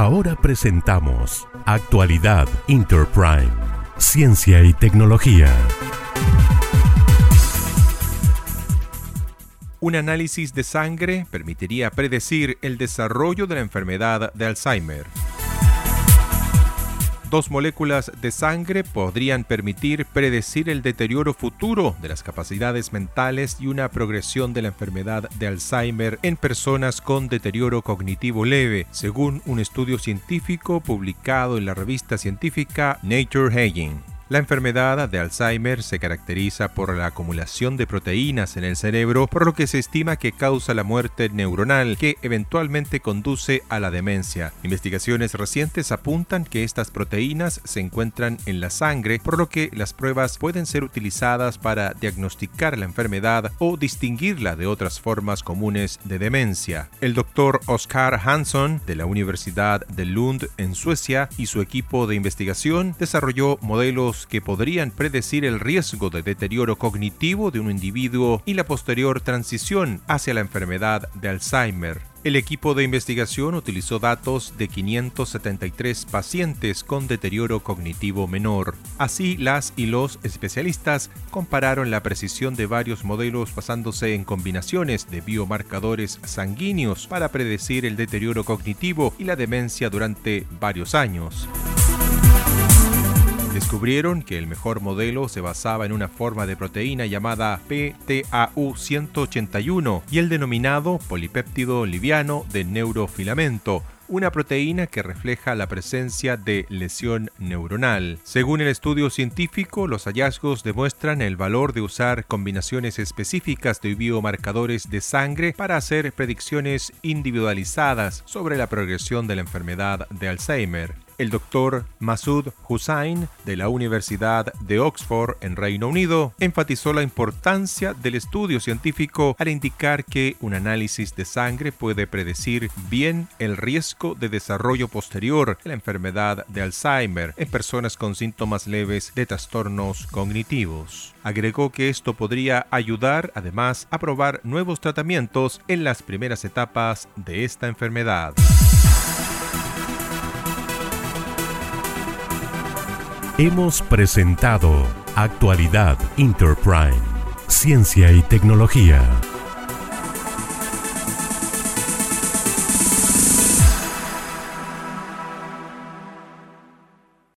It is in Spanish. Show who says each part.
Speaker 1: Ahora presentamos Actualidad Interprime, Ciencia y Tecnología.
Speaker 2: Un análisis de sangre permitiría predecir el desarrollo de la enfermedad de Alzheimer. Dos moléculas de sangre podrían permitir predecir el deterioro futuro de las capacidades mentales y una progresión de la enfermedad de Alzheimer en personas con deterioro cognitivo leve, según un estudio científico publicado en la revista científica Nature Aging. La enfermedad de Alzheimer se caracteriza por la acumulación de proteínas en el cerebro, por lo que se estima que causa la muerte neuronal, que eventualmente conduce a la demencia. Investigaciones recientes apuntan que estas proteínas se encuentran en la sangre, por lo que las pruebas pueden ser utilizadas para diagnosticar la enfermedad o distinguirla de otras formas comunes de demencia. El doctor Oscar Hansson de la Universidad de Lund en Suecia y su equipo de investigación desarrolló modelos que podrían predecir el riesgo de deterioro cognitivo de un individuo y la posterior transición hacia la enfermedad de Alzheimer. El equipo de investigación utilizó datos de 573 pacientes con deterioro cognitivo menor. Así, las y los especialistas compararon la precisión de varios modelos basándose en combinaciones de biomarcadores sanguíneos para predecir el deterioro cognitivo y la demencia durante varios años descubrieron que el mejor modelo se basaba en una forma de proteína llamada PTAU181 y el denominado polipéptido liviano de neurofilamento, una proteína que refleja la presencia de lesión neuronal. Según el estudio científico, los hallazgos demuestran el valor de usar combinaciones específicas de biomarcadores de sangre para hacer predicciones individualizadas sobre la progresión de la enfermedad de Alzheimer. El doctor Masoud Hussain de la Universidad de Oxford en Reino Unido enfatizó la importancia del estudio científico al indicar que un análisis de sangre puede predecir bien el riesgo de desarrollo posterior de la enfermedad de Alzheimer en personas con síntomas leves de trastornos cognitivos. Agregó que esto podría ayudar además a probar nuevos tratamientos en las primeras etapas de esta enfermedad.
Speaker 1: Hemos presentado Actualidad Interprime, Ciencia y Tecnología.